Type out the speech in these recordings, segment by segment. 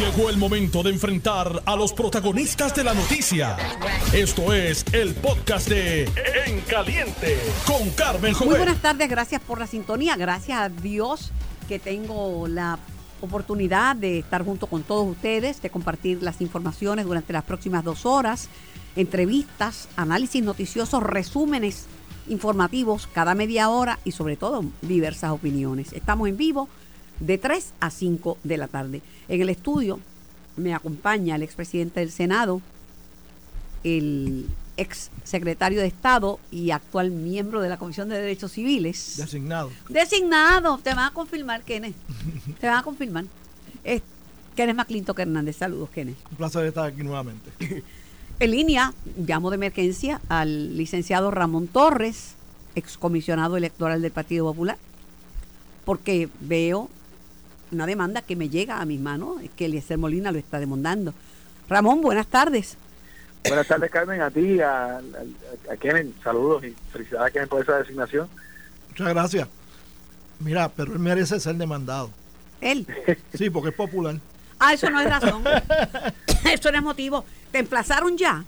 Llegó el momento de enfrentar a los protagonistas de la noticia. Esto es el podcast de En Caliente con Carmen Muy Jovet. buenas tardes, gracias por la sintonía. Gracias a Dios que tengo la oportunidad de estar junto con todos ustedes, de compartir las informaciones durante las próximas dos horas, entrevistas, análisis noticiosos, resúmenes informativos cada media hora y sobre todo diversas opiniones. Estamos en vivo de 3 a 5 de la tarde. En el estudio me acompaña el expresidente del Senado, el ex secretario de Estado y actual miembro de la Comisión de Derechos Civiles. Designado. Designado, te van a confirmar, Kenneth. Te van a confirmar. Es Kenneth Hernández. Saludos, Kenneth. Un placer estar aquí nuevamente. En línea, llamo de emergencia al licenciado Ramón Torres, excomisionado electoral del Partido Popular, porque veo una demanda que me llega a mis manos, es que Eliezer Molina lo está demandando. Ramón, buenas tardes. Buenas tardes, Carmen, a ti, a, a, a Kenen, saludos y felicidades a Kenen por esa designación. Muchas gracias. Mira, pero él merece ser demandado. Él. Sí, porque es popular. Ah, eso no es razón. eso no es motivo. ¿Te emplazaron ya?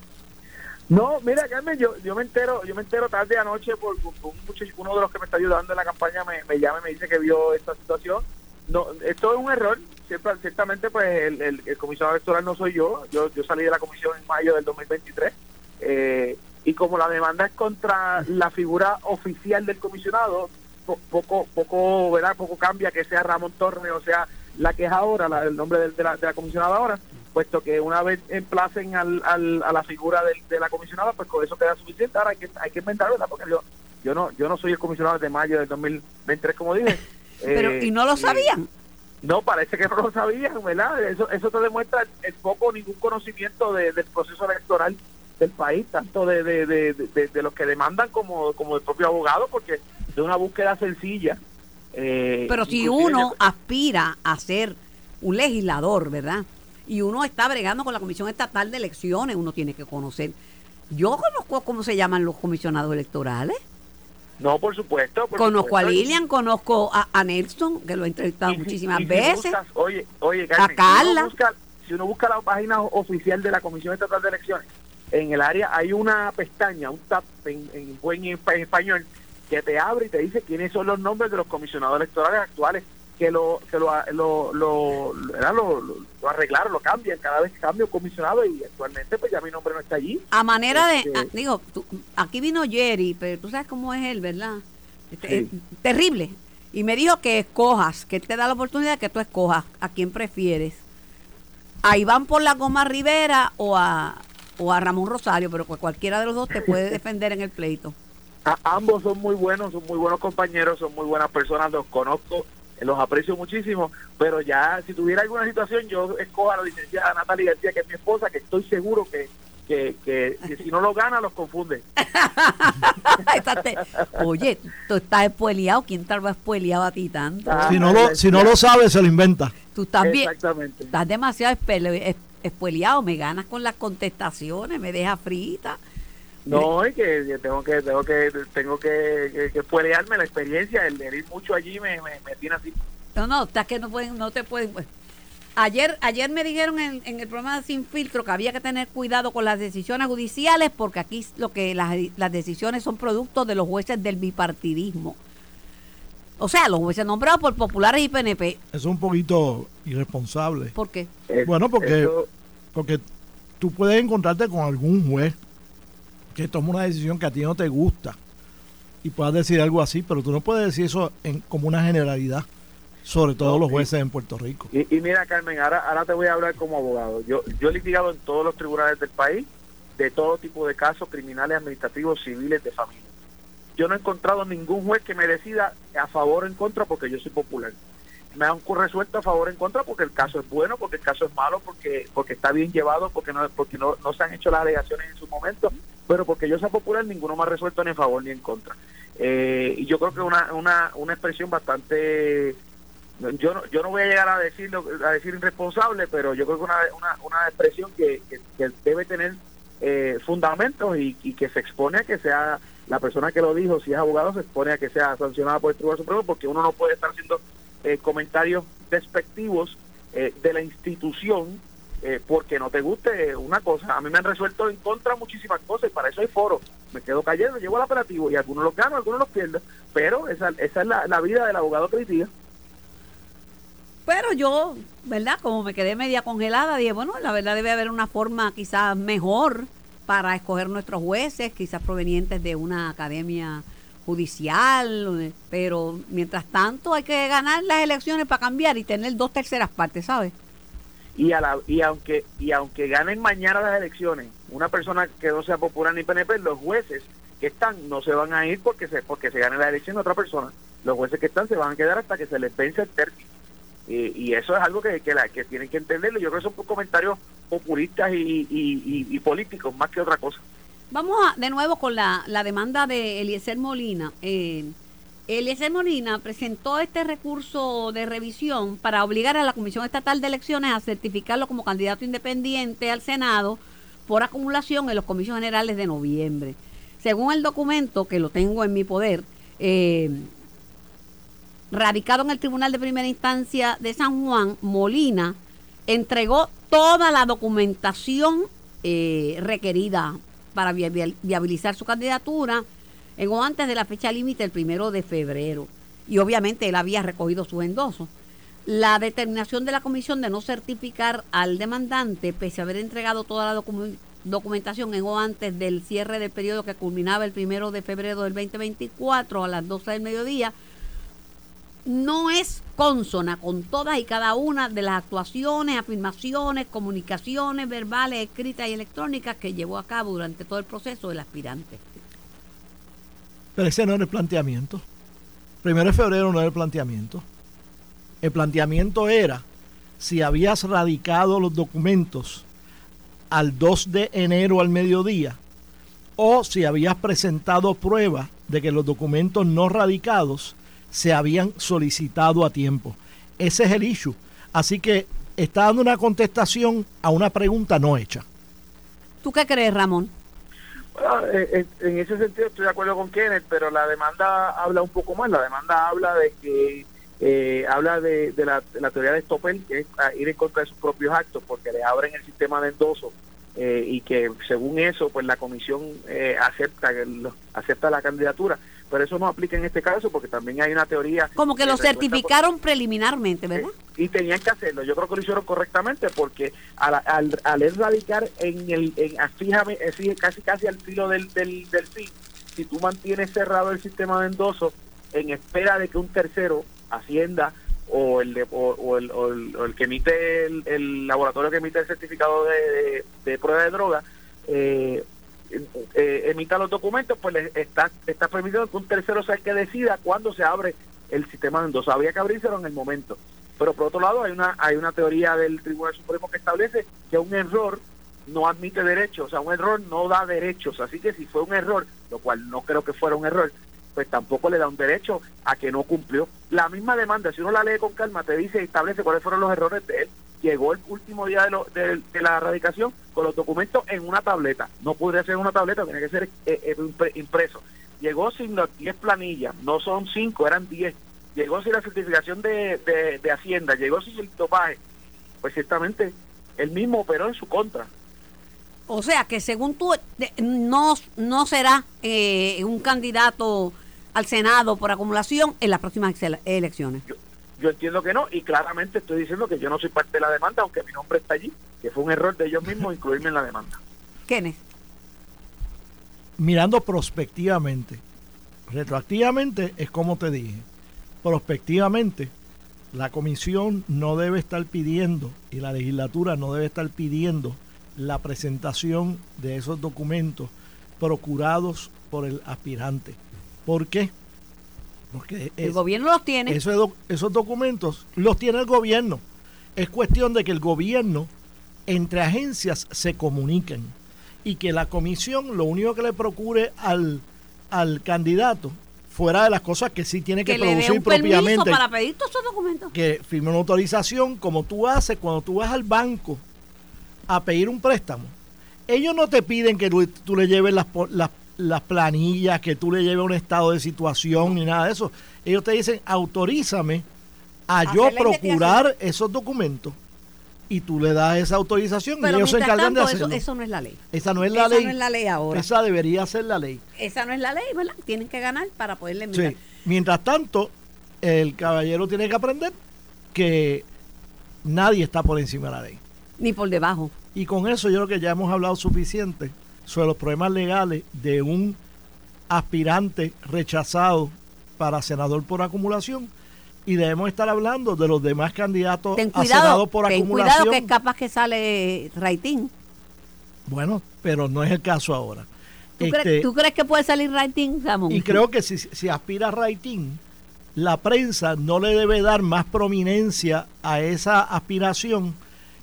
No, mira, Carmen, yo, yo me entero yo me entero tarde anoche por, por- por un muchacho, uno de los que me está ayudando en la campaña me, me llama y me dice que vio esta situación. No, esto es un error. Cierta- Ciertamente, pues el, comisionado electoral no soy yo. Yo yo salí de la comisión en mayo del 2023. eh, y como la demanda es contra la figura oficial del comisionado, po- poco poco verdad poco cambia que sea Ramón Torres o sea la que es ahora la- el nombre de, la, de comisionada ahora puesto que una vez emplacen al, a la figura del- de la comisionada pues con eso queda suficiente ahora hay que hay que inventar verdad porque yo yo no yo no soy el comisionado de mayo del 2023 como dije Pero, Eh, ¿Y no lo sabían? no, parece que no lo sabían, ¿verdad? Eso, eso te demuestra el poco o ningún conocimiento de- del proceso electoral del país, tanto de, de, de, de- los que demandan como, como del propio abogado, porque de una búsqueda sencilla. eh, Pero si uno aspira a ser un legislador, ¿verdad? Y uno está bregando con la Comisión Estatal de Elecciones, uno tiene que conocer. Yo conozco cómo se llaman los comisionados electorales. No, por supuesto. por conozco a. Lilian, conozco a, a Nelson, que lo he entrevistado Y muchísimas y si veces. buscas- oye, oye, Carmen, A Si Carla. uno, busca, si uno busca la página oficial de la Comisión Estatal de Elecciones, en el área hay una pestaña, un tab en, en buen espa- en español, que te abre y te dice quiénes son los nombres de los comisionados electorales actuales que lo que lo lo, lo, lo- lo- arreglaron, lo cambian, cada vez cambia un comisionado y actualmente pues ya mi nombre no está allí. A manera de, Este- digo, tú- aquí vino Jerry, pero tú sabes cómo es él, ¿verdad? Este, Sí. es terrible. Y me dijo que escojas, que él te da la oportunidad que tú escojas a quién prefieres. A Iván por la Goma Rivera o a, o a Ramón Rosario, pero cualquiera de los dos te puede defender en el pleito. A- ambos son muy buenos, son muy buenos compañeros, son muy buenas personas, los conozco, los aprecio muchísimo, pero ya si tuviera alguna situación yo escojo a la licenciada Natalia García, que es mi esposa, que estoy seguro que, que, que, que si no lo gana los confunde. Oye, tú estás espueleado. ¿Quién tal vez espueleado a ti tanto? Ah, Si no, lo, si no lo sabe, se lo inventa. Tú estás bien. Estás demasiado espele- es- espueleado, me ganas con las contestaciones, me deja frita. No, y que tengo que tengo que tengo que, que, la experiencia, el de ir mucho allí me, me, me tiene así. No, no, estás que no pueden, no te pueden. pues. Ayer, ayer me dijeron en, en el programa de Sin Filtro que había que tener cuidado con las decisiones judiciales porque aquí lo que las, las decisiones son productos de los jueces del bipartidismo. O sea, los jueces nombrados por populares y PNP. Eso es un poquito irresponsable. ¿Por qué? Eh, Bueno, porque- Porque tú puedes encontrarte con algún juez que toma una decisión que a ti no te gusta y puedas decir algo así, pero tú no puedes decir eso en, como una generalidad sobre todos No, los jueces en Puerto Rico. Y, y mira, Carmen, ahora, ahora te voy a hablar como abogado. Yo, yo he litigado en todos los tribunales del país de todo tipo de casos criminales, administrativos, civiles, de familia. Yo no he encontrado ningún juez que me decida a favor o en contra porque yo soy popular. Me han resuelto a favor o en contra porque el caso es bueno, porque el caso es malo, porque porque está bien llevado, porque no porque no, no se han hecho las alegaciones en su momento, pero porque yo soy popular ninguno me ha resuelto ni a favor ni en contra. Eh, y yo creo que una, una, una expresión bastante yo no, yo no voy a llegar a decirlo a decir irresponsable pero yo creo que una, una, una expresión que, que, que debe tener eh, fundamentos y, y que se expone a que sea la persona que lo dijo si es abogado se expone a que sea sancionada por el Tribunal Supremo porque uno no puede estar haciendo eh, comentarios despectivos eh, de la institución eh, porque no te guste una cosa. A mí me han resuelto en contra muchísimas cosas y para eso hay foros. Me quedo cayendo, llevo al operativo y algunos los gano, algunos los pierdo. Pero esa, esa es la, vida del abogado día. Pero yo, ¿verdad? Como me quedé media congelada, dije, bueno, la verdad debe haber una forma quizás mejor para escoger nuestros jueces, quizás provenientes de una academia judicial, pero mientras tanto hay que ganar las elecciones para cambiar y tener dos terceras partes, ¿sabes? Y a la y aunque y aunque ganen mañana las elecciones una persona que no sea popular ni PNP los jueces que están no se van a ir porque se porque se gane la elección de otra persona. Los jueces que están se van a quedar hasta que se les vence el término. Y eso es algo que, que, la, que tienen que entenderlo. Yo creo que son comentarios populistas y, y, políticos más que otra cosa. Vamos a, de nuevo con la, la demanda de Eliezer Molina. Eh, Eliezer Molina presentó este recurso de revisión para obligar a la Comisión Estatal de Elecciones a certificarlo como candidato independiente al Senado por acumulación en los comicios generales de noviembre. Según el documento, que lo tengo en mi poder, eh, radicado en el Tribunal de Primera Instancia de San Juan, Molina entregó toda la documentación eh, requerida para viabilizar su candidatura en o antes de la fecha límite, el primero de febrero. Y obviamente él había recogido su endoso. La determinación de la comisión de no certificar al demandante, pese a haber entregado toda la documentación en o antes del cierre del periodo que culminaba el primero de febrero del 2024 a las 12 del mediodía, no es consona con todas y cada una de las actuaciones, afirmaciones, comunicaciones verbales, escritas y electrónicas que llevó a cabo durante todo el proceso del aspirante. Pero ese no era el planteamiento. Primero de febrero no era el planteamiento. El planteamiento era si habías radicado los documentos al 2 de enero al mediodía o si habías presentado prueba de que los documentos no radicados se habían solicitado a tiempo. Ese es el issue. Así que está dando una contestación a una pregunta no hecha. ¿Tú qué crees, Ramón? Eh, eh, en ese sentido estoy de acuerdo con Kenneth, pero la demanda habla un poco más. La demanda habla de que eh, habla de, la, teoría de Stoppel, que es ir en contra de sus propios actos, porque le abren el sistema de endoso y que según eso, pues la comisión acepta acepta la candidatura pero eso no aplica en este caso porque también hay una teoría... Como que lo certificaron preliminarmente, ¿verdad? y tenían que hacerlo. Yo creo que lo hicieron correctamente porque al, al, al radicar en el, en, fíjame, casi casi al filo del, del, del fin, si tú mantienes cerrado el sistema de endoso en espera de que un tercero, Hacienda o el, o, el, o el, que emite el, laboratorio que emite el certificado de, de, prueba de droga, eh, eh, emita los documentos, pues está, está permitido que un tercero sea el que decida cuándo se abre el sistema de endoso. Habría que abrírselo en el momento. Pero por otro lado, hay una, hay una teoría del Tribunal Supremo que establece que un error no admite derechos, o sea, un error no da derechos. Así que si fue un error, lo cual no creo que fuera un error, pues tampoco le da un derecho a que no cumplió. La misma demanda, si uno la lee con calma, te dice y establece cuáles fueron los errores de él. Llegó el último día de, de, la erradicación con los documentos en una tableta. No podría ser en una tableta, tiene que ser eh, eh, impreso. Llegó sin las 10 planillas, no son 5, eran 10. Llegó sin la certificación de, de, Hacienda, llegó sin el topaje. Pues ciertamente, él mismo operó en su contra. O sea que según tú, no, no será eh, un candidato al Senado por acumulación en las próximas elecciones. Yo, entiendo que no y claramente estoy diciendo que yo no soy parte de la demanda, aunque mi nombre está allí, que fue un error de ellos mismos incluirme en la demanda. ¿Quiénes? Mirando prospectivamente, retroactivamente es como te dije, prospectivamente la comisión no debe estar pidiendo y la legislatura no debe estar pidiendo la presentación de esos documentos procurados por el aspirante. ¿Por qué? Porque el gobierno los tiene. Esos, esos documentos los tiene el gobierno. Es cuestión de que el gobierno entre agencias se comuniquen y que la comisión lo único que le procure al, al candidato fuera de las cosas que sí tiene que, producir propiamente para pedir todos esos documentos que firme una autorización como tú haces cuando tú vas al banco a pedir un préstamo ellos no te piden que tú, le lleves las, las las planillas, que tú le lleves un estado de situación ni nada de eso. Ellos te dicen, autorízame a yo procurar esos documentos. y tú le das esa autorización y ellos se encargan de tanto, hacerlo. eso no es la ley. esa no es la esa ley. no es la ley ahora. Esa debería ser la ley. Esa no es la ley, ¿verdad? Tienen que ganar para poderle. Sí. Mientras tanto, el caballero tiene que aprender que nadie está por encima de la ley. Ni por debajo. Y con eso yo creo que ya hemos hablado suficiente sobre los problemas legales de un aspirante rechazado para senador por acumulación y debemos estar hablando de los demás candidatos Ten a cuidado, senado por ten acumulación. cuidado que es capaz que sale Raitín. Bueno, pero no es el caso ahora. ¿Tú, Este, crees, tú crees que puede salir Raitín, Ramón? y creo que si, si aspira a Raitín, la prensa no le debe dar más prominencia a esa aspiración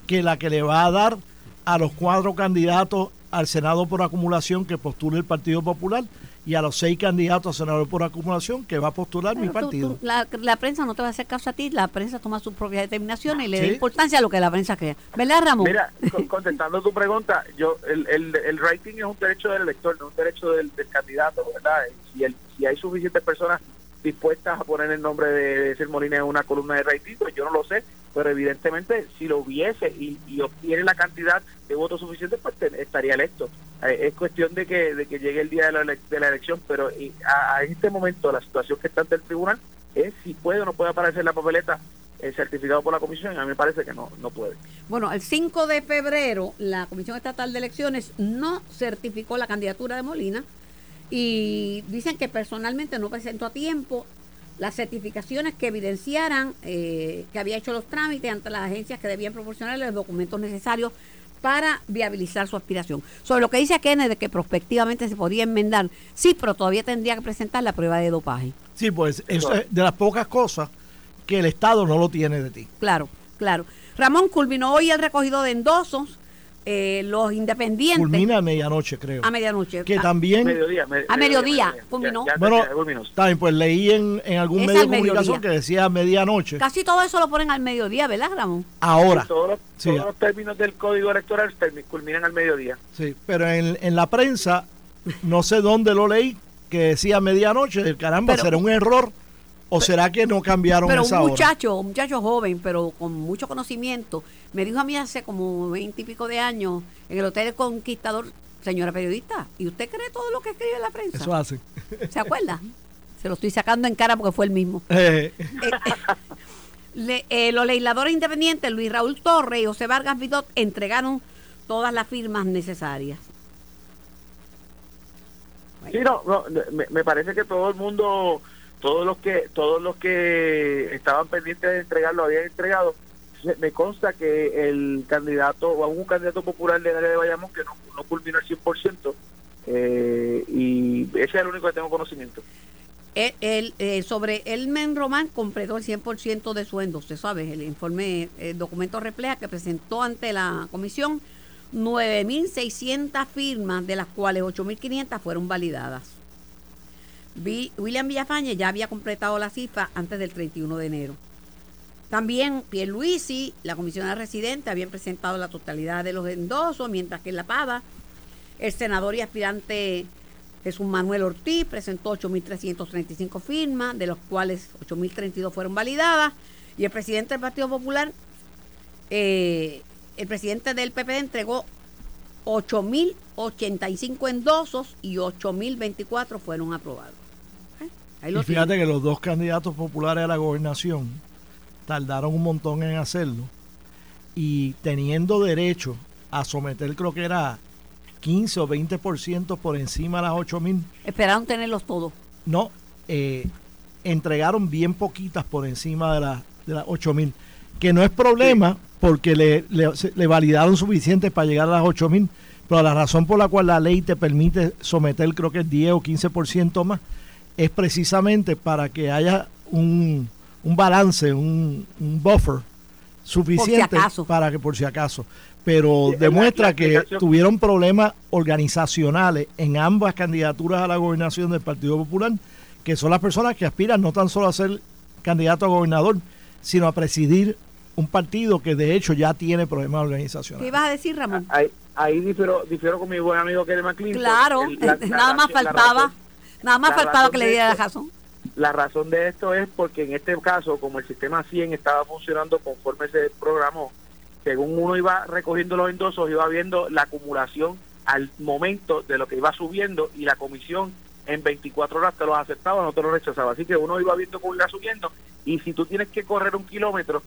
que la que le va a dar a los cuatro candidatos al Senado por acumulación que postula el Partido Popular y a los seis candidatos a senador por acumulación que va a postular mi Pero tú- partido. tú- la, la prensa no te va a hacer caso a ti, la prensa toma sus propias determinaciones y le da Sí. importancia a lo que la prensa crea. ¿Verdad, Ramón? Mira, con- contestando tu pregunta, yo el, el, el rating es un derecho del elector, no un derecho del, del candidato, ¿verdad? Si, el, si hay suficientes personas dispuestas a poner el nombre de, Sir Molina en una columna de rating, pues yo no lo sé, pero evidentemente si lo hubiese y, y obtiene la cantidad de votos suficientes, pues estaría electo. Eh, es cuestión de que, de que llegue el día de la, de la elección, pero eh, a, este momento la situación que está ante el tribunal es si puede o no puede aparecer la papeleta eh, certificado por la comisión, y a mí me parece que no, no puede. Bueno, el 5 de febrero la Comisión Estatal de Elecciones no certificó la candidatura de Molina y dicen que personalmente no presentó a tiempo las certificaciones que evidenciaran eh, que había hecho los trámites ante las agencias que debían proporcionarle los documentos necesarios para viabilizar su aspiración. Sobre lo que dice Kenneth de que prospectivamente se podía enmendar, sí, pero todavía tendría que presentar la prueba de dopaje. Sí, pues eso es de las pocas cosas que el Estado no lo tiene de ti. Claro, claro. Ramón culminó hoy el recogido de endosos, eh, los independientes. Culmina a medianoche, creo. A medianoche. que también Mediodía, me- A mediodía, culminó. ya Bueno, bien, pues leí en, en algún Es medio de mediodía. comunicación que decía medianoche. Casi todo eso lo ponen al mediodía, ¿verdad, Ramón? Ahora, Todos los, Sí. todos los términos del código electoral culminan al mediodía. sí, pero en, en la prensa, no sé dónde lo leí, que decía medianoche. Caramba, Pero- ¿será un error? ¿O será que no cambiaron Pero esa un hora? muchacho, un muchacho joven, pero con mucho conocimiento, me dijo a mí hace como veinte y pico de años en el Hotel Conquistador, señora periodista, ¿y usted cree todo lo que escribe en la prensa? Eso hace. ¿Se acuerda? Se lo estoy sacando en cara porque fue el mismo. Eh, Eh, eh, le- eh, los legisladores independientes, Luis Raúl Torres y José Vargas Vidot, entregaron todas las firmas necesarias. Sí, no, no, me, me parece que todo el mundo, todos los que todos los que estaban pendientes de entregarlo habían entregado. Me consta que el candidato o algún candidato popular del área de Bayamón que no, culminó al 100%, eh, y ese es el único que tengo conocimiento. El, el, eh, sobre Elmen Román completó el 100% de sueldo, usted sabe, el informe, el documento refleja que presentó ante la comisión 9.600 firmas, de las cuales 8.500 fueron validadas. William Villafañe ya había completado la cifra antes del 31 de enero. También Pierluisi, la comisionada residente, habían presentado la totalidad de los endosos, mientras que en La Pava, el senador y aspirante Jesús Manuel Ortiz presentó 8.335 firmas, de los cuales 8.032 fueron validadas, y el presidente del Partido Popular, eh, el presidente del PPD entregó 8.085 endosos y 8.024 fueron aprobados. Ahí lo y fíjate tiene. que los dos candidatos populares a la gobernación tardaron un montón en hacerlo y teniendo derecho a someter, creo que era 15 o 20% por encima de las 8 mil, Esperaron tenerlos todos. no, eh, entregaron bien poquitas por encima de, la- de las 8 mil, que no es problema porque le, le- validaron suficientes para llegar a las 8 mil, pero la razón por la cual la ley te permite someter creo que 10 o 15% más es precisamente para que haya un, un balance, un, un buffer suficiente acaso. para que por si acaso. Pero demuestra que tuvieron problemas organizacionales en ambas candidaturas a la gobernación del Partido Popular, que son las personas que aspiran no tan solo a ser candidato a gobernador, sino a presidir un partido que de hecho ya tiene problemas ¿Qué organizacionales. ibas a decir, Ramón? Ahí, ahí difiero, difiero con mi buen amigo Kelly McClinton. Claro, El- la- la nada más la faltaba, razón- nada más la faltaba que le diera la razón. La razón de esto es porque en este caso, como el sistema 100 estaba funcionando conforme se programó, según uno iba recogiendo los endosos, iba viendo la acumulación al momento de lo que iba subiendo y la comisión en 24 horas te los aceptaba, no te los rechazaba. Así que uno iba viendo cómo iba subiendo y si tú tienes que correr un kilómetro,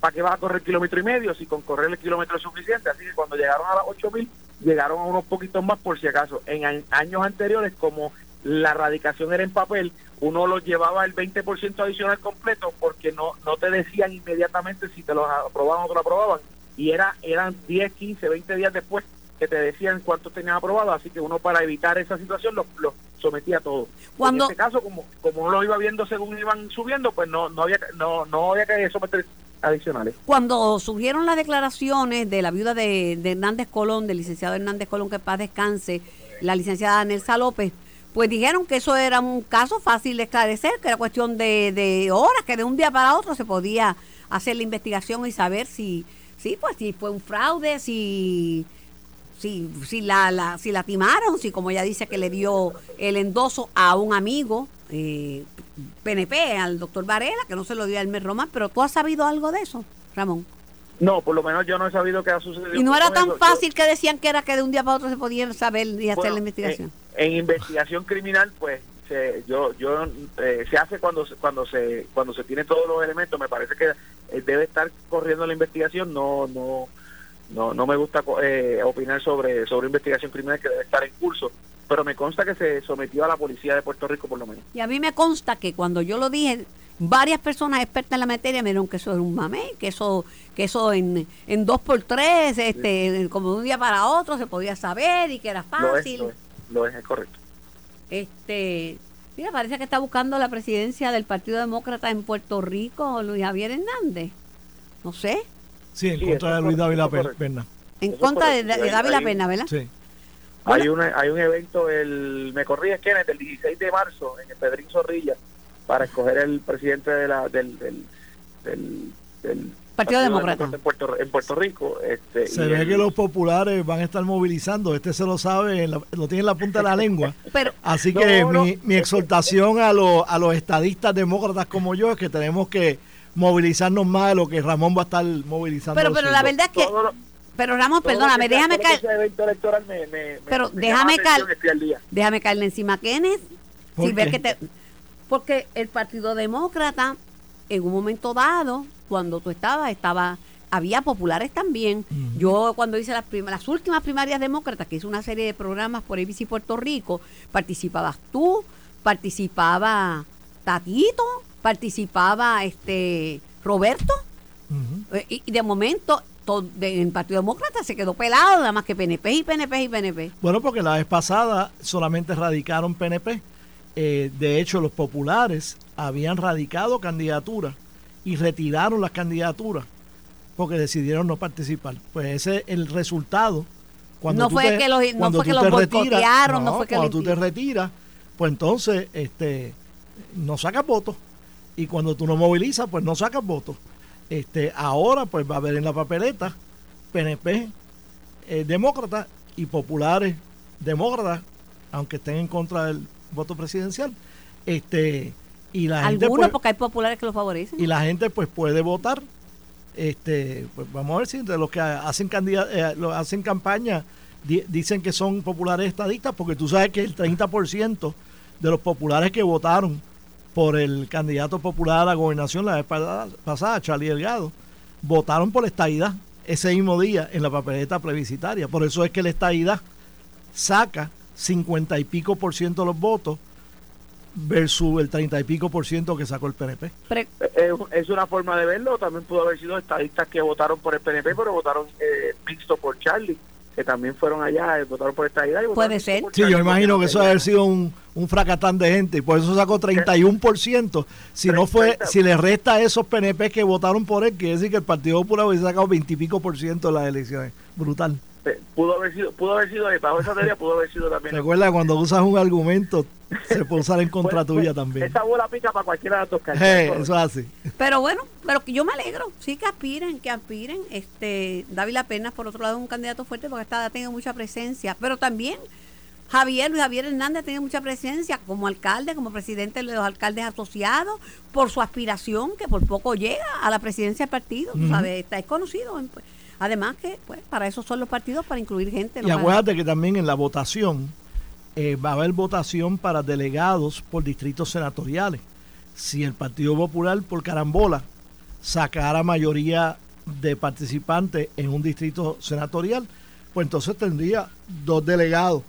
¿para qué vas a correr kilómetro y medio si con correr el kilómetro es suficiente? Así que cuando llegaron a las 8000, llegaron a unos poquitos más por si acaso. En años anteriores, como la radicación era en papel, uno los llevaba el 20% adicional completo porque no no te decían inmediatamente si te los aprobaban o te lo aprobaban. Y era eran 10, 15, 20 días después que te decían cuánto tenían aprobado, así que uno para evitar esa situación los lo sometía a todo. Cuando, en este caso, como como uno lo iba viendo según iban subiendo, pues no no había no no había que someter adicionales. Cuando surgieron las declaraciones de la viuda de, de Hernández Colón, del licenciado Hernández Colón, que paz descanse, la licenciada Nelsa López, pues dijeron que eso era un caso fácil de esclarecer, que era cuestión de, de horas, que de un día para otro se podía hacer la investigación y saber si, si pues si fue un fraude, si si, si, la, la, si la timaron, si como ella dice que le dio el endoso a un amigo eh, PNP, al doctor Varela, que no se lo dio a Elmer Román, pero tú has sabido algo de eso, Ramón. No, por lo menos yo no he sabido qué ha sucedido. Y no era tan fácil que decían que era que de un día para otro se podía saber y hacer la investigación. En, investigación criminal, pues se, yo yo eh, se hace cuando cuando se cuando se tiene todos los elementos. Me parece que eh, debe estar corriendo la investigación. No no no, no me gusta eh, opinar sobre, sobre investigación criminal que debe estar en curso, pero me consta que se sometió a la policía de Puerto Rico por lo menos. Y a mí me consta que cuando yo lo dije, varias personas expertas en la materia me dijeron que eso era un mamé, que eso que eso en, en dos por tres, este, como de un día para otro se podía saber y que era fácil. Lo es, lo es, correcto. Este, mira, parece que está buscando la presidencia del Partido Demócrata en Puerto Rico, Luis Javier Hernández. No sé. Sí, en contra de Luis Dávila Pena. En contra de, Dávila Pena, ¿verdad? Sí. Hay, una, hay un evento, el me corrí es el 16 de marzo, en el Pedrín Zorrilla, para escoger el presidente de la, del, del, del, Partido, Demócrata en Puerto, en Puerto Rico. Este, se ve que los populares van a estar movilizando, este se lo sabe, lo tiene en la punta de la lengua. Pero, Así que mi, mi, exhortación a, los a los estadistas demócratas como yo es que tenemos que movilizarnos más de lo que Ramón va a estar movilizando. Pero, pero la verdad es que... pero Ramón, perdóname, déjame caer... pero déjame caer... Déjame caerle encima Kenneth. Si ver que te, porque el Partido Demócrata, en un momento dado, cuando tú estabas, estaba había populares también. Yo cuando hice las, las últimas primarias demócratas, que hice una serie de programas por ABC Puerto Rico, participabas tú, participaba Tatito, participaba este Roberto eh, y, de momento en el Partido Demócrata se quedó pelado, nada más que PNP y PNP y PNP. Bueno, porque la vez pasada solamente radicaron PNP. Eh, de hecho, los populares habían radicado candidaturas y retiraron las candidaturas porque decidieron no participar. Pues ese es el resultado. Cuando no fue que los, no fue que los retiras, no, fue que cuando tú te retiras, pues entonces este no sacas votos y cuando tú no movilizas, pues no sacas votos. Este, ahora pues va a haber en la papeleta PNP eh, demócratas y populares demócratas, aunque estén en contra del voto presidencial. Este, y la Algunos pues, porque hay populares que lo favorecen. Y la gente pues puede votar. Este, pues vamos a ver si de los que hacen eh, hacen campaña dicen que son populares estadistas, porque tú sabes que el 30% de los populares que votaron por el candidato popular a la gobernación la vez pasada, Charlie Delgado, votaron por la estadidad ese mismo día en la papeleta plebiscitaria. Por eso es que la estadidad saca 50 y pico por ciento de los votos versus el 30 y pico por ciento que sacó el PNP. Es una forma de verlo, también pudo haber sido estadistas que votaron por el PNP, pero votaron eh, mixto por Charlie que también fueron allá, y votaron por esta idea. Puede ser. Sí, yo imagino que eso debe haber sido un, un fracatán de gente y por eso sacó 31%. Si no fue, si le resta a esos PNP que votaron por él, quiere decir que el Partido Popular hubiese sacado 20 y pico por ciento de las elecciones. Brutal. Pudo haber sido, pudo haber sido, bajo esa teoría pudo haber sido también. Recuerda, cuando usas un argumento, se puede usar en contra tuya también. Esa bola pica para cualquiera de los dos eso es así. Pero bueno, pero yo me alegro, sí que aspiren, que aspiren. Este, David Pena, por otro lado, es un candidato fuerte porque está, ha tenido mucha presencia, pero también Javier, Luis Javier Hernández ha tenido mucha presencia como alcalde, como presidente de los alcaldes asociados, por su aspiración que por poco llega a la presidencia del partido, ¿sabes? Está conocido Además que, pues, para eso son los partidos, para incluir gente. Y no acuérdate que también en la votación eh, va a haber votación para delegados por distritos senatoriales. Si el Partido Popular, por carambola, sacara mayoría de participantes en un distrito senatorial, pues entonces tendría dos delegados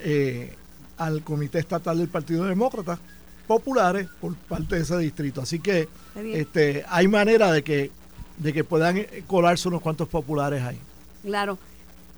eh, al Comité Estatal del Partido Demócrata populares por parte de ese distrito. Así que este, hay manera de que, de que puedan colarse unos cuantos populares ahí. Claro.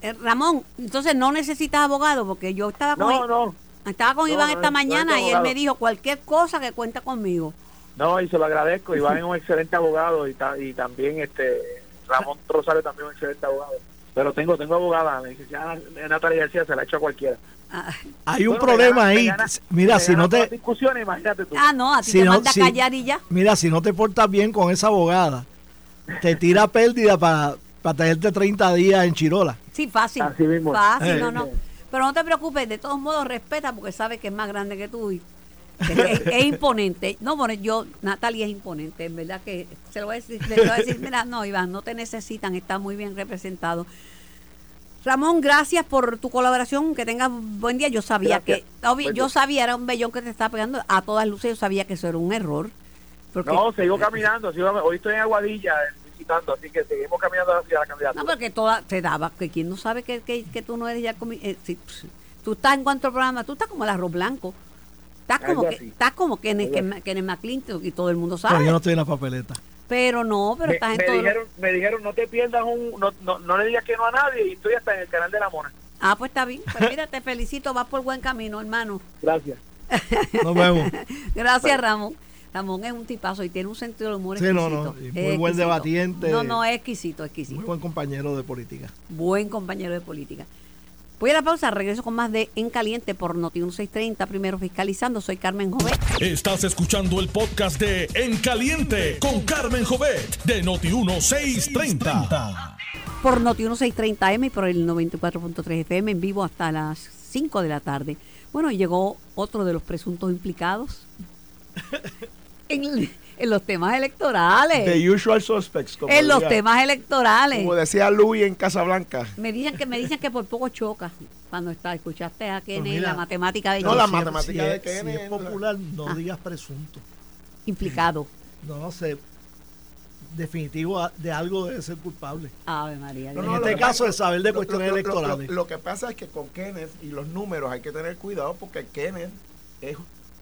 Eh, Ramón, entonces no necesitas abogado, porque yo estaba con, No, no. estaba con No, Iván no, esta no mañana y él me dijo cualquier cosa que cuenta conmigo. No, y se lo agradezco. Iván es un excelente abogado y, ta- y también este Ramón Rosario también es un excelente abogado. Pero tengo tengo abogada, la licenciada Natalia García se la ha hecho a cualquiera. Ah, Hay un Bueno, problema gana- ahí. gana- Mira, si no te discusiones, imagínate tú. ah, no, a ti Si te no- manda si- callar y ya. mira, si no te portas bien con esa abogada, te tira pérdida para tenerte 30 días en Chirola. Sí, fácil. Así mismo. Fácil, Eh. no, no. Pero no te preocupes, de todos modos respeta porque sabe que es más grande que tú y es, imponente. No, bueno, yo, Natalia es imponente, en verdad que se lo voy a decir, le voy a decir, mira, no, Iván, no te necesitan, está muy bien representado. Ramón, gracias por tu colaboración, que tengas buen día. Yo sabía Gracias. que, obvio, yo sabía, era un bellón que te estaba pegando, a todas luces yo sabía que eso era un error. Porque, No, sigo caminando. sigo- hoy estoy en Aguadilla visitando, así que seguimos caminando hacia la candidatura. No, porque toda te daba, que quien no sabe que, que, que tú no eres ya comi- eh, si- pss, tú estás en cuanto al programa, tú estás como el arroz blanco. Estás como que, estás como Kenneth, Algo que, Kenneth McClinton y todo el mundo Pero sabe. yo no estoy en la papeleta. Pero no, pero me, estás en me todo. lo- dijeron, me dijeron, no te pierdas un, no, no, no le digas que no a nadie y estoy hasta en el canal de la mona. Ah, pues está bien. Pues mira, te felicito, vas por buen camino, hermano. Gracias. Nos vemos. Gracias, Ramón. Ramón es un tipazo y tiene un sentido de humor Sí, exquisito. no, no, muy buen exquisito. debatiente. No, no, es exquisito, exquisito. Muy buen compañero de política. buen compañero de política. Voy a la pausa, regreso con más de En Caliente por Noti 1630, primero fiscalizando. Soy Carmen Jovet. Estás escuchando el podcast de En Caliente con Carmen Jovet de Noti 1630. por Noti 1630M y por el 94.3 FM en vivo hasta las 5 de la tarde. Bueno, y llegó otro de los presuntos implicados en, en los temas electorales. The usual suspects, como, En los diría- temas electorales. como decía Louis en Casablanca. Me dicen que me dicen que por poco choca cuando está, escuchaste a Kenneth, mira, la matemática de No, la matemática si de es- Kenneth, Si es popular, no Ah. digas presunto. implicado. No, no sé. Definitivo de algo debe ser culpable. Ave María. No, En este caso, pasa- es saber de cuestiones lo- lo- electorales. Lo, lo que pasa es que con Kenneth y los números hay que tener cuidado porque Kenneth es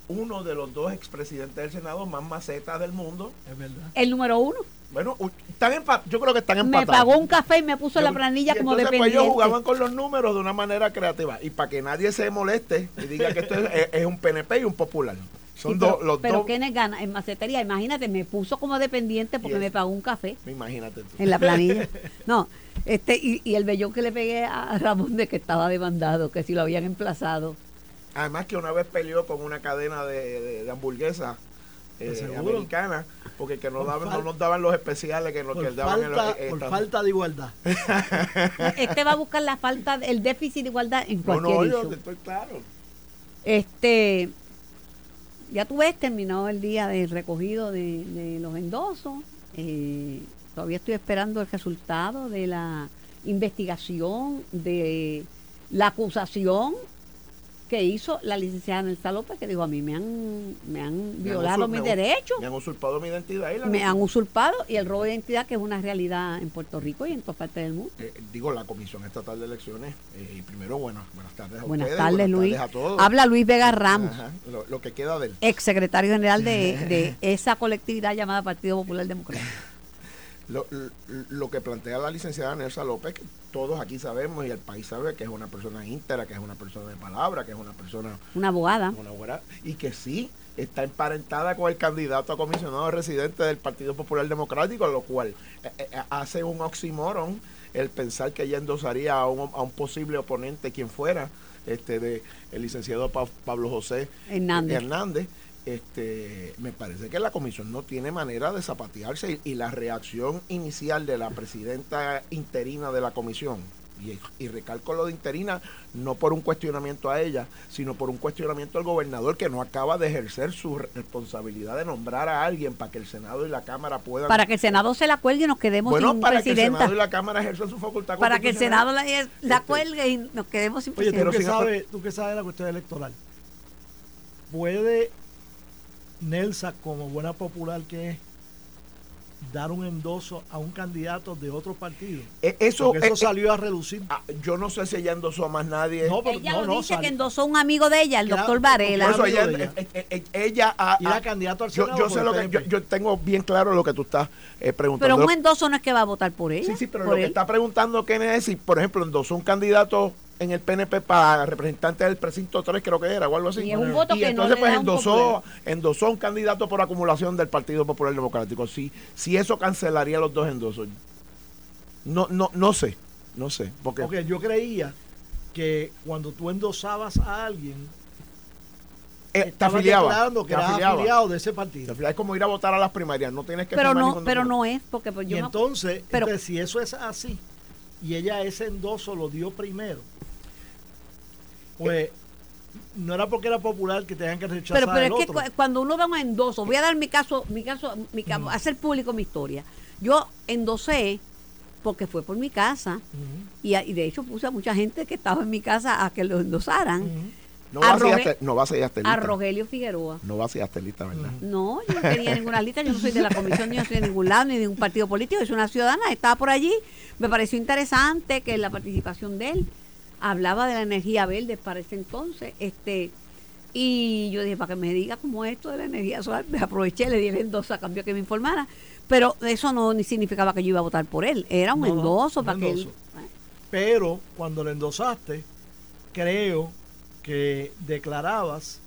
uno de los dos expresidentes del Senado más macetas del mundo. Es verdad. El número uno Bueno, están empa- yo creo que están me empatados. pagó un café y me puso la Yo- planilla y como entonces, pues, dependiente. ellos jugaban con los números de una manera creativa. Y para que nadie se moleste y diga que esto es, un PNP y un popular. Son Sí, dos, pero, los pero dos. Kenneth gana en macetería. Imagínate, me puso como dependiente porque me pagó un café Imagínate tú. en la planilla. No, este y, y el vellón que le pegué a Ramón de que estaba demandado, que si lo habían emplazado. Además que una vez peleó con una cadena de, de, de hamburguesas eh, ¿Seguro? americanas porque que no, Por daban, no nos daban los especiales que, nos que daban en los eh, por falta de igualdad. Este va a buscar la falta, el déficit de igualdad en No, cualquier no, yo issue. estoy claro. Este, ya tú ves, terminó el día del recogido de, de los endosos. Eh, todavía estoy esperando el resultado de la investigación, de la acusación que hizo la licenciada Nelsa López, que dijo, a mí me han, me han violado mis me han- derechos, Me han usurpado mi identidad y la me han usurpado, y el robo de identidad, que es una realidad en Puerto Rico y en todas partes del mundo. Eh, digo, la Comisión Estatal de Elecciones. eh, y primero, bueno, buenas tardes a Buenas ustedes. tardes, buenas Luis. tardes a todos. Habla Luis Vega Ramos. Ajá, lo, lo que queda del ex secretario general de, de esa colectividad llamada Partido Popular Democrático. Lo, lo- lo que plantea la licenciada Nelsa López, que todos aquí sabemos y el país sabe que es una persona íntegra, que es una persona de palabra, que es una persona Una abogada. una buena, y que sí está emparentada con el candidato a comisionado residente del Partido Popular Democrático, lo cual eh, eh, hace un oxímoron el pensar que ella endosaría a un, a un posible oponente, quien fuera, este de el licenciado Pa- Pablo José Hernández. Hernández. Este, me parece que la comisión no tiene manera de zapatearse y, y la reacción inicial de la presidenta interina de la comisión, y, y recalco lo de interina, no por un cuestionamiento a ella, sino por un cuestionamiento al gobernador que no acaba de ejercer su responsabilidad de nombrar a alguien para que el Senado y la Cámara puedan... Para que el Senado se la cuelgue y nos quedemos bueno, sin para que el. Senado y la Cámara ejerzan su facultad Para que el Senado la, la Este, cuelgue y nos quedemos sin Oye, presidenta. sabes, tú que sabes de la cuestión electoral, ¿puede Nelsa, como buena popular que es, dar un endoso a un candidato de otro partido? Eh, Eso, Porque eso eh, salió a reducir. ah, yo no sé si ella endosó a más nadie. No, pero Ella no, lo no, dice salió. que endosó un amigo de ella, el Claro, doctor Varela. Eso ella, ella. eh, eh, eh, ella Y candidato al yo, Senado yo sé lo que yo, tengo bien claro lo que tú estás eh, preguntando. Pero un endoso no es que va a votar por ella. Sí, sí, pero lo que él. está preguntando Kenneth es si, por ejemplo, endosó un candidato en el PNP para representante del precinto 3, creo que era, o algo así. Y es un voto Y que no entonces pues un endosó, endosó un candidato por acumulación del Partido Popular Democrático. Si, si eso cancelaría los dos endosos. No, no, no sé, no sé. Porque Porque yo creía que cuando tú endosabas a alguien, eh, te afiliaba. que te afiliaba. afiliado de ese Te partido. afiliaba. Es como ir a votar a las primarias, no tienes que pero no, pero no es, porque pues, Y yo entonces, pero- entonces, si eso es así, y ella ese endoso lo dio primero, pues no era porque era popular que tengan que rechazar Pero, pero el es que otro. cu- cuando uno da un endoso, voy a dar mi caso, mi caso, mi ca- Mm. hacer público mi historia. Yo endosé porque fue por mi casa Ujú, y, de hecho puse a mucha gente que estaba en mi casa a que lo endosaran. ujú. No va a ser no va a ser hasta A Rogelio Figueroa. No va a ser hasta lista, ¿verdad? No, yo no tenía ninguna lista, yo no soy de la comisión, ni yo soy de ningún lado, ni de un partido político, soy una ciudadana, estaba por allí, me pareció interesante que la participación de él hablaba de la energía verde para ese entonces, este, y yo dije, para que me diga cómo es esto de la energía solar, me aproveché, le di el endoso a cambio que me informara, pero eso no ni significaba que yo iba a votar por él, era un No, no, endoso un para que él... endoso. Pero cuando lo endosaste, creo que declarabas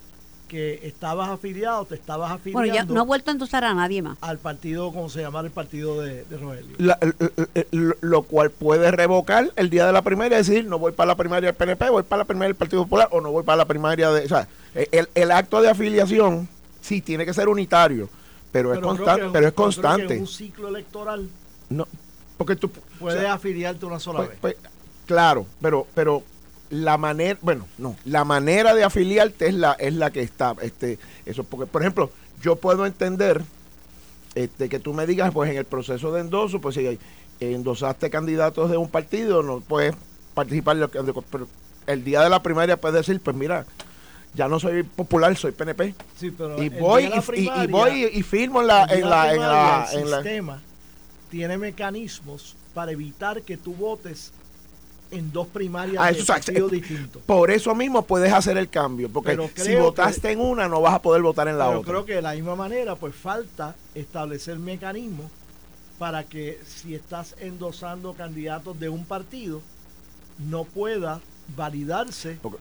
que estabas afiliado, te estabas afiliando Bueno, ya no he vuelto a endosar a nadie más. al partido, como se llama el partido de, de Rogelio. La- l- l- l- lo cual puede revocar el día de la primaria, decir, no voy para la primaria del PNP, voy para la primaria del Partido Popular o no voy para la primaria de... O sea, el, el acto de afiliación sí tiene que ser unitario, pero, es, constante, que- pero es creo que constante. un ciclo electoral No, porque tú... puedes o sea, afiliarte una sola pues- vez. pues, claro, pero pero la manera, bueno, no, la manera de afiliarte es la es la que está este eso porque por ejemplo, yo puedo entender este que tú me digas pues en el proceso de endoso, pues si endosaste candidatos de un partido, no puedes participar pero el día de la primaria puedes decir, pues mira, ya no soy popular, soy PNP. Sí, pero Y el voy y, voy y, firmo en la el en la en la, el en la- sistema tiene mecanismos para evitar que tú votes en dos primarias Ah, de eso, partidos eh, distintos. Por eso mismo puedes hacer el cambio, porque si votaste que- en una no vas a poder votar en la Pero otra. creo que de la misma manera, pues falta establecer mecanismos para que si estás endosando candidatos de un partido, no pueda validarse Porque-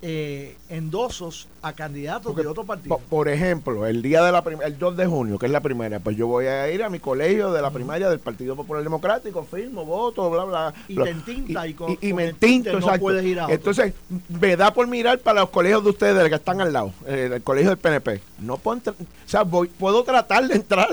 eh, endosos a candidatos Porque, de otro partido. po- por ejemplo, el día de la el 2 de junio, que es la primaria, pues yo voy a ir a mi colegio de la primaria del Partido Popular Democrático, firmo, voto, bla, bla. Y bla. te entinta y con- y, y con me tinte entinto, no exacto. puedes ir a otro. Entonces, me da por mirar para los colegios de ustedes que están al lado, eh, el colegio del PNP. No puedo entrar, o sea, voy, puedo tratar de entrar.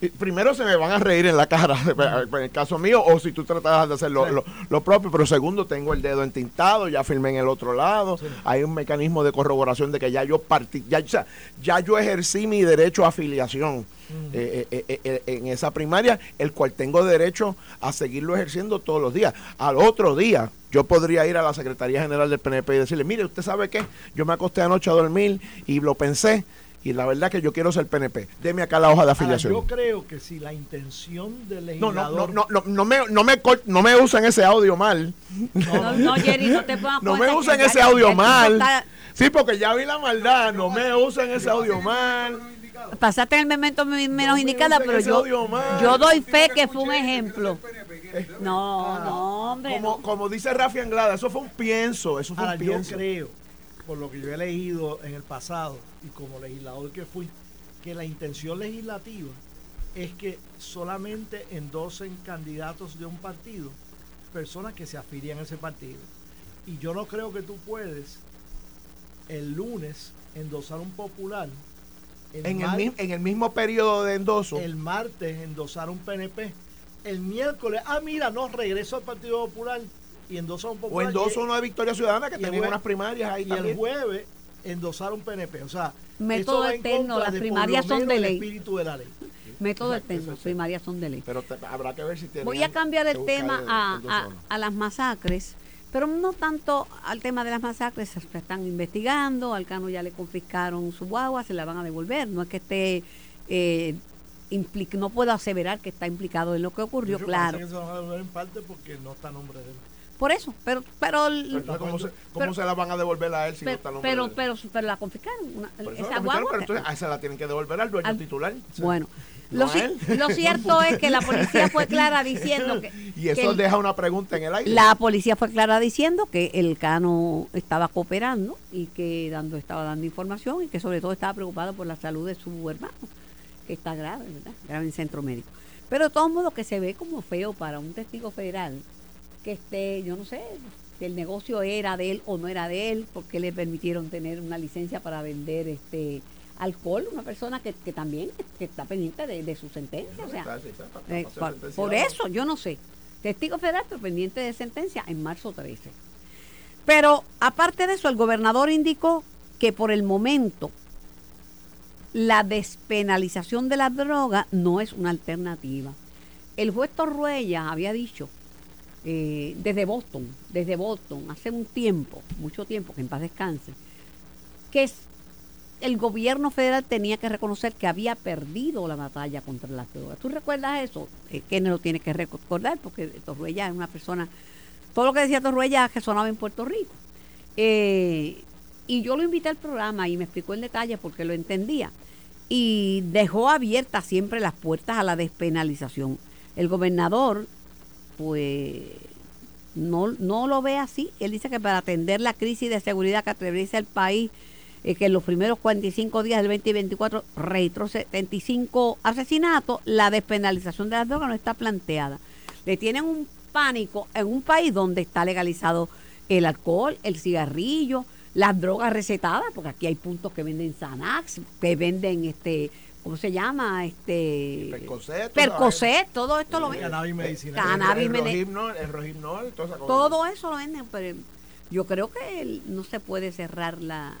Y primero se me van a reír en la cara, en el caso mío, o si tú tratas de hacer lo, Sí. lo- lo propio, pero segundo, tengo el dedo entintado, ya firmé en el otro lado, Sí. Hay un mecanismo de corroboración de que ya yo partí, ya, o sea, ya yo ejercí mi derecho a afiliación eh, eh, eh, eh, en esa primaria, el cual tengo derecho a seguirlo ejerciendo todos los días. Al otro día, yo podría ir a la Secretaría General del PNP y decirle, mire, usted sabe qué, yo me acosté anoche a dormir y lo pensé. Y la verdad que yo quiero ser PNP. Deme acá la hoja de Ahora, afiliación. yo creo que si la intención del No, no, no, legislador no, no, no me, no, me, no me usen ese audio mal. No, no, Jerry, no te pongas No me que ese audio mal. está- Sí, porque ya vi la maldad. No me usen ese audio mal. Pasaste en el momento me- menos me indicada, pero yo, yo doy fe que fue un ejemplo. No, no, hombre. Como, no. como dice Rafi Anglada, eso fue un pienso. Eso fue Ahora, un yo pienso. creo, por lo que yo he leído en el pasado y como legislador que fui, que la intención legislativa es que solamente endosen candidatos de un partido personas que se afilian a ese partido. Y yo no creo que tú puedes el lunes endosar un popular, el, En el, mar- mi- en el mismo periodo de endoso. el martes endosar un PNP, el miércoles, ah mira, no, regreso al Partido Popular y endosar un O popular. endoso y- uno de Victoria Ciudadana que jue- unas primarias ahí y también. el jueves endosar un PNP. O sea, Método eterno, las de, primarias son de ley. espíritu de la ley. Método Exacto, sí. primarias son de ley. Pero te- habrá que ver si tienen Voy a cambiar el tema el- a, a- las masacres, pero no tanto al tema de las masacres, se están investigando, al Cano ya le confiscaron su guagua, se la van a devolver, no es que esté, eh, no puedo aseverar que está implicado en lo que ocurrió, hecho, claro, que se van a devolver en parte porque no está a nombre de él. Por eso, pero pero ¿cómo, se, cómo pero- se la van a devolver a él si no pero, está el nombre pero, pero, pero la confiscaron, una- esa la confiscaron, guagua, pero entonces a esa la tienen que devolver al dueño Al- titular. bueno, No lo, cierto es que la policía fue clara diciendo que, Y eso que el- deja una pregunta en el aire. La policía fue clara diciendo que el Cano estaba cooperando y que dando estaba dando información y que sobre todo estaba preocupado por la salud de su hermano, que está grave, ¿verdad? Grave en centro médico. Pero de todos modos que se ve como feo para un testigo federal que esté, yo no sé, si el negocio era de él o no era de él, porque le permitieron tener una licencia para vender este alcohol, una persona que, que también que está pendiente de, de su sentencia, o sea, Está, sí, está, está, eh, está por, sentenciado. por eso, yo no sé. Testigo federal, pero pendiente de sentencia en marzo 13. Pero aparte de eso, el gobernador indicó que por el momento la despenalización de la droga no es una alternativa. El juez Torruella había dicho eh, desde Boston, desde Boston, hace un tiempo, mucho tiempo, que en paz descanse, que el gobierno federal tenía que reconocer que había perdido la batalla contra las drogas. ¿Tú recuerdas eso? Eh, que lo tiene que recordar porque Torruella es una persona, todo lo que decía Torruella resonaba en Puerto Rico. Eh, y yo lo invité al programa y me explicó en detalle porque lo entendía. Y dejó abiertas siempre las puertas a la despenalización. El gobernador, pues, no, no lo ve así. Él dice que para atender la crisis de seguridad que atraviesa el país, eh, que en los primeros 45 días del 2024 registró 75 asesinatos, la despenalización de las drogas no está planteada. Le tienen un pánico en un país donde está legalizado el alcohol, el cigarrillo, las drogas recetadas, porque aquí hay puntos que venden Xanax, que venden este, ¿cómo se llama? Este Percocet, Percocet, todo esto lo venden. cannabis medicinal. Cannabis rojibnol, el rojibnol, toda esa cosa. Todo eso lo venden, pero yo creo que no se puede cerrar la...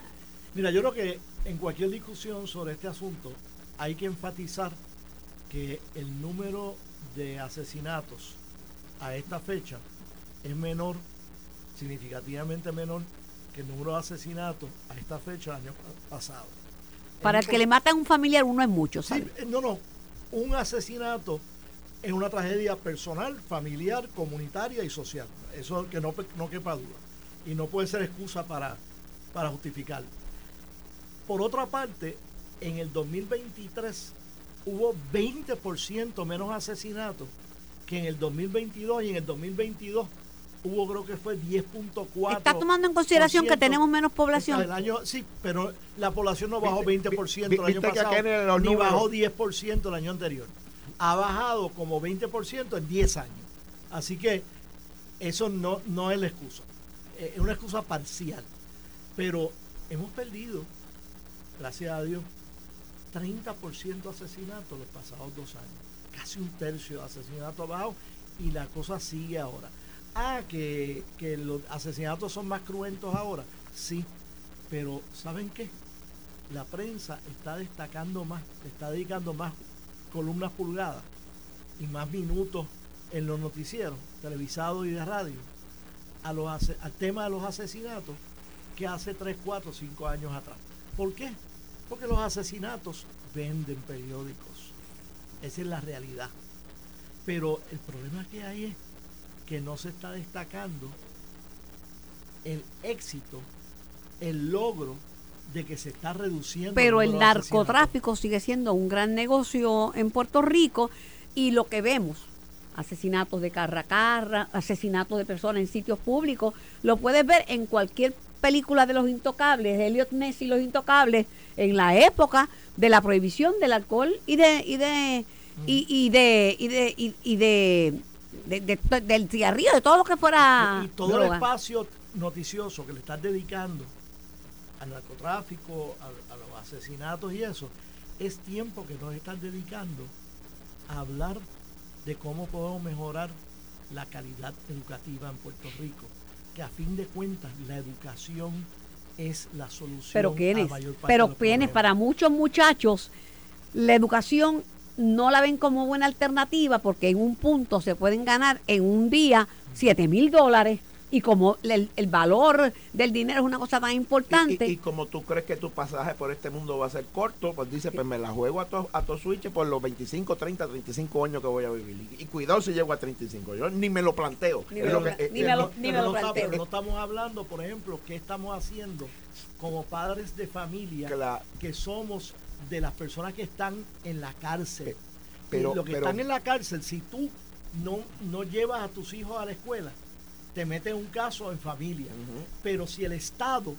Mira, yo creo que en cualquier discusión sobre este asunto hay que enfatizar que el número de asesinatos a esta fecha es menor, significativamente menor que el número de asesinatos a esta fecha del año pa- pasado. Para el que le matan a un familiar uno es mucho, ¿sabes? no, no. Un asesinato es una tragedia personal, familiar, comunitaria y social. Eso que no, no quepa duda. Y no puede ser excusa para, para justificarlo. Por otra parte, en el 2023 hubo 20% menos asesinatos que en el 2022 y en el 2022 hubo creo que fue 10.4. Está tomando en consideración que tenemos menos población. El año, sí, pero la población no bajó Viste- 20% vi- el año viste pasado, ni bajó 10% el año anterior. Ha bajado como 20% en 10 años. Así que eso no, no es la excusa. Eh, Es una excusa parcial. Pero hemos perdido, gracias a Dios, 30% de asesinatos los pasados dos años. Casi un tercio de asesinatos bajos y la cosa sigue ahora. Ah, que, los asesinatos son más cruentos ahora. Sí, pero ¿saben qué? La prensa está destacando más, está dedicando más columnas pulgadas y más minutos en los noticieros, televisados y de radio, a los, al tema de los asesinatos que hace 3, 4, 5 años atrás. ¿Por qué? Porque los asesinatos venden periódicos. Esa es la realidad. Pero el problema que hay es que no se está destacando el éxito, el logro de que se está reduciendo. Pero el narcotráfico sigue siendo un gran negocio en Puerto Rico y lo que vemos, asesinatos de carra a carra, asesinatos de personas en sitios públicos, lo puedes ver en cualquier película de los intocables, de Elliot Ness y los intocables, en la época de la prohibición del alcohol y de y de y, y de y de y, y de, de- de- del cigarrillo, de todo lo que fuera y todo el espacio noticioso que le estás dedicando al narcotráfico, a, a los asesinatos y eso, es tiempo que nos están dedicando a hablar de cómo podemos mejorar la calidad educativa en Puerto Rico, que a fin de cuentas la educación es la solución Pero quiénes, mayor parte pero quiénes, para muchos muchachos, la educación no la ven como buena alternativa porque en un punto se pueden ganar en un día 7 mil dólares y como el, el valor del dinero es una cosa tan Y, importante. y- y como tú crees que tu pasaje por este mundo va a ser corto, pues dice, pues me la juego a tu, a tu switch por los 25, 30, 35 años que voy a vivir. Y, y cuidado si llego a 35. Yo ni me lo planteo. Ni me lo planteo. pero no estamos hablando, por ejemplo, qué estamos haciendo como padres de familia Que la- que somos de las personas que están en la cárcel. Pe- pero- y lo que pero- están en la cárcel, si tú no, no llevas a tus hijos a la escuela, te metes un caso en familia. Pero si el Estado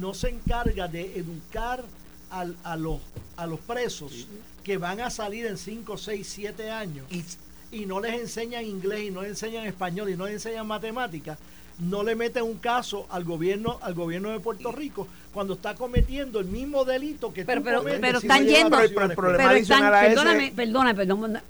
no se encarga de educar al- a, los, a los presos que van a salir en 5, 6, 7 años Y- y no les enseñan inglés y no les enseñan español y no les enseñan matemáticas, no le meten un caso al gobierno al gobierno de Puerto Rico cuando está cometiendo el mismo delito que Pero- tú pero- cometes pero si están no yendo- Pero a el la problema escuela. Pero adicional están, a ese- perdóname, perdóname, perdóname.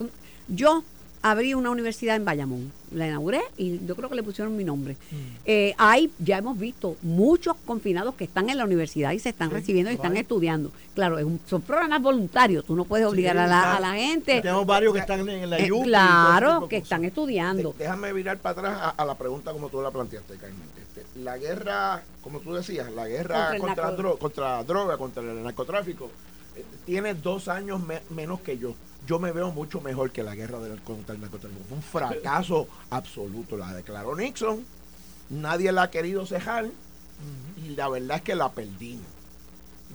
Yo abrí una universidad en Bayamón, la inauguré y yo creo que le pusieron mi nombre. Mm. Eh, hay, ya hemos visto muchos confinados que están en la universidad y se están Sí, recibiendo y están estudiando. Claro, es un- son programas voluntarios, tú no puedes obligar a, la, a la gente. Tenemos varios que están en la Eh, todo ese claro, que están estudiando. De- déjame virar para atrás a, a la pregunta como tú la planteaste, Carmen. Este, la guerra, como tú decías, la guerra Contra contra, contra droga, contra el narcotráfico, eh, tiene dos años me- menos que yo. Yo me veo mucho mejor que la guerra del, contra el narcotráfico. Fue un fracaso absoluto. La declaró Nixon, nadie la ha querido cejar y la verdad es que la perdimos.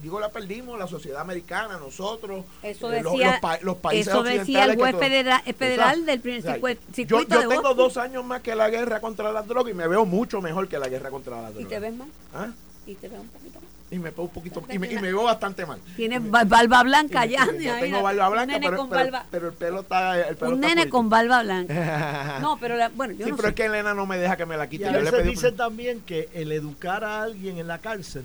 Digo la perdimos, la sociedad americana, nosotros, Eso eh, los- decía, los, pa- los países eso decía el juez federal, federal Exacto. del primer O sea, circuit- yo, circuito yo de tengo Boston. dos años más que la guerra contra las drogas y me veo mucho mejor que la guerra contra las ¿Y drogas. te ves mal? ¿Ah? ¿Y te ves un poquito? Y me veo un poquito y me, y me veo bastante mal. Tienes ba- barba blanca Y- ya. y- yo mira, tengo barba un blanca, nene pero, con pero- barba- pero el pelo está el pelo un está nene con barba blanca. No, pero la- bueno, yo sí, no pero sé. es que Elena no me deja que me la Y quite. a Yo le veces pedí dicen también que el educar a alguien en la cárcel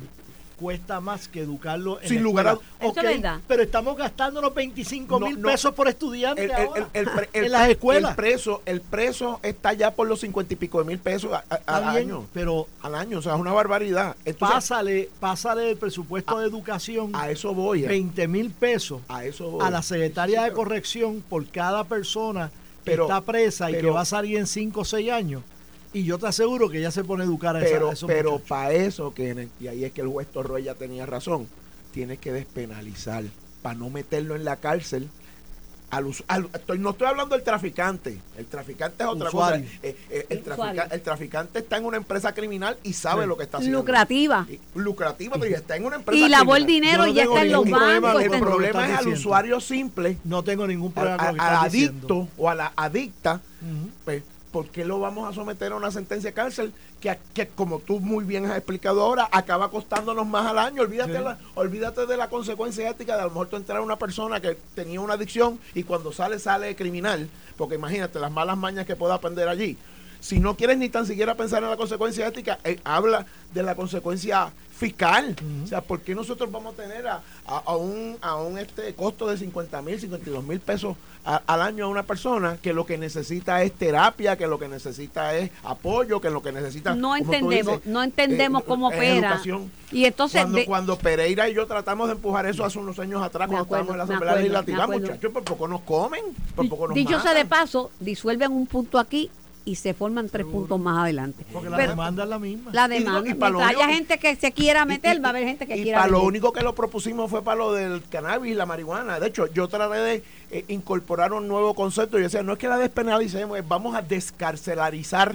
cuesta más que educarlo en Sin la lugar a- escuela. Eso Ok, es verdad. Pero estamos gastándonos 25 No, mil no. pesos por estudiante el, ahora el- el pre- el en las escuelas. El preso, el preso está ya por los cincuenta y pico de mil pesos a- a- Está al bien, año. pero Al año, o sea, es una barbaridad. Entonces, pásale, pásale el presupuesto de educación a eso voy. eh. 20 mil pesos A eso voy. a la secretaria Sí, de corrección por cada persona que Pero- está presa y que va a salir en 5 o 6 años. Y yo te aseguro que ella se pone a educar a, esa- pero a esos pero para eso Kenneth, y ahí es que el juez Torroya tenía razón tienes que despenalizar para no meterlo en la cárcel al, us- al- estoy- no estoy hablando del traficante el traficante es otra Usuario. cosa Eh, eh, el, trafica- Usuario. el traficante está en una empresa criminal y sabe Sí. lo que está haciendo Lucrativa. Y- lucrativa pero está en una empresa Y lavó criminal. el dinero no y ya está en los bancos. el que problema es al usuario simple No tengo ningún problema con al- que adicto diciendo. o a la adicta pues, ¿por qué lo vamos a someter a una sentencia de cárcel que, que, como tú muy bien has explicado ahora, acaba costándonos más al año? Olvídate, Sí. la, olvídate de la consecuencia ética de a lo mejor tú entrar a una persona que tenía una adicción y cuando sale, sale criminal, porque imagínate las malas mañas que pueda aprender allí. Si no quieres ni tan siquiera pensar en la consecuencia ética, eh, habla de la consecuencia fiscal. O sea, ¿por qué nosotros vamos a tener a, a- a un, a un este costo de 50 mil, 52 mil pesos a- al año a una persona que lo que necesita es terapia, que lo que necesita es apoyo, que lo que necesita... No entendemos, dices, no entendemos eh, cómo opera. Y entonces, Cuando, de- cuando Pereira y yo tratamos de empujar eso hace unos años atrás, cuando acuerdo, estábamos en la Asamblea acuerdo, Legislativa, muchachos, por poco nos comen, por poco nos dicho sea de paso, disuelven un punto aquí y se forman tres puntos más adelante. Porque la Pero demanda es la misma. la y demanda, lo mientras haya gente que se quiera meter, Y- va a haber gente que y quiera para lo único que lo propusimos fue para lo del cannabis y la marihuana. De hecho, yo traté de eh, incorporar un nuevo concepto. Yo decía, no es que la despenalicemos, es vamos a descarcelarizar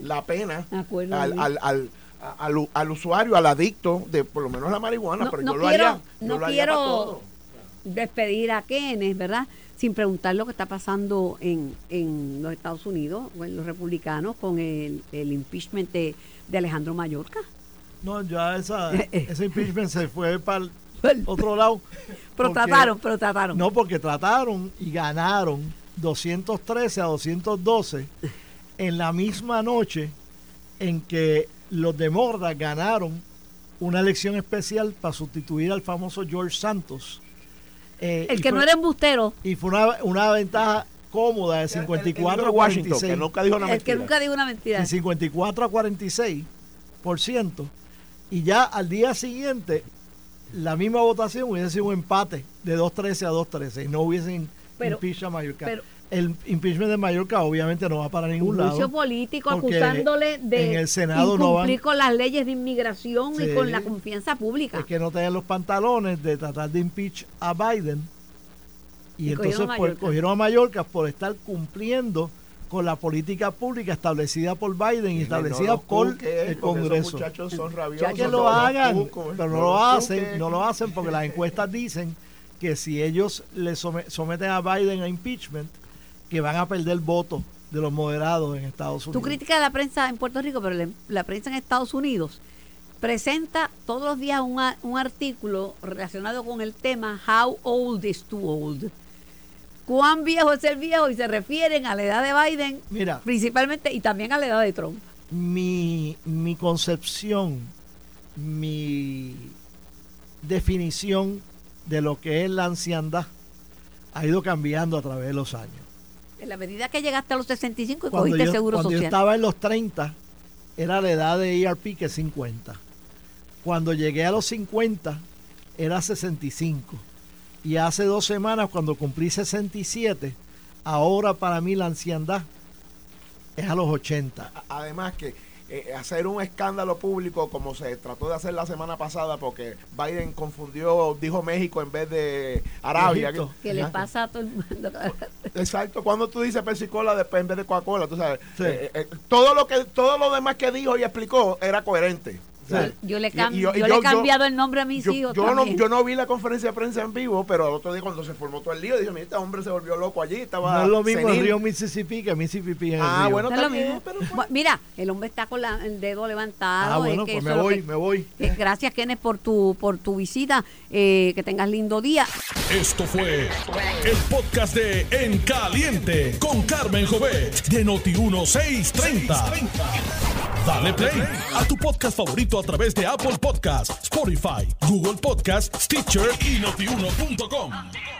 la pena al, al, al, al usuario, al adicto de por lo menos la marihuana. No- pero no yo lo haría, yo no lo haría quiero- despedir a Kenneth, ¿verdad? Sin preguntar lo que está pasando en, en los Estados Unidos, o en los republicanos, con el, el impeachment de, de Alejandro Mallorca. No, ya esa, ese impeachment se fue para el otro lado. Pero porque- trataron, pero trataron. No, porque trataron y ganaron 213 a 212 en la misma noche en que los demócratas ganaron una elección especial para sustituir al famoso George Santos. Eh, el que fue- no era embustero, Y fue una, una ventaja cómoda de El- 54 el a libro de Washington, 46. que nunca dijo una El que mentira. nunca dijo una mentira. de 54 a 46 por ciento y ya al día siguiente la misma votación hubiese sido un empate de 2.13 a 2.13 y no hubiesen Pero- impeachment a Mallorca. pero- el impeachment de Mallorca obviamente no va para ningún un juicio lado. político acusándole de en el Senado no incumplir van- con las leyes de inmigración y con la confianza pública. Es que no tenían los pantalones de tratar de impeach a Biden y, Y entonces cogieron a por- Mallorca. cogieron a Mallorca por estar cumpliendo con la política pública establecida por Biden y establecida No por cuques, el porque esos Congreso. muchachos son Ya rabiosos. que no lo hagan, cucos, pero no no lo hacen, cuques. no lo hacen porque las encuestas dicen que si ellos le some- someten a Biden a impeachment, que van a perder votos de los moderados en Estados Unidos. criticas la prensa en Puerto Rico, pero la, la prensa en Estados Unidos presenta todos los días un, un artículo relacionado con el tema How old is too old? ¿Cuán viejo es el viejo? Y se refieren a la edad de Biden Mira, principalmente y también a la edad de Trump. mi, mi concepción, mi definición de lo que es la anciandad ha ido cambiando a través de los años. En la medida que llegaste a los 65 y Cuando, cogiste yo, seguro cuando yo social. estaba en los 30, era la edad de ERP que es 50. Cuando llegué a los 50, era 65. Y hace dos semanas, cuando cumplí 67, ahora para mí la anciandad es a los 80. A- Además que eh, hacer un escándalo público como se trató de hacer la semana pasada porque Biden confundió, dijo México en vez de Arabia. Egipto. que le pasa a todo el mundo. Exacto, cuando tú dices Pepsi Cola después en vez de Coca-Cola, tú sabes, Sí. eh, eh, todo lo que todo lo demás que dijo y explicó era coherente. Yo le, cam- y yo, le he cambiado el nombre a mis yo, hijos. yo no, yo no vi la conferencia de prensa en vivo, pero el otro día cuando se formó todo el lío, dije, mira, este hombre se volvió loco allí, estaba No es lo mismo el senil". río Mississippi que Mississippi en el Ah, río. bueno, No es lo también, mismo. pero pues- Mira, el hombre está con la- el dedo levantado. Ah, es bueno, que pues me voy, que- me voy. Eh, Gracias, Kenneth, por tu, por tu visita. Eh, que tengas lindo día. Esto fue el podcast de En Caliente con Carmen Jovet de Noti 1630. Dale play a tu podcast favorito a través de Apple Podcasts, Spotify, Google Podcasts, Stitcher y notiuno.com.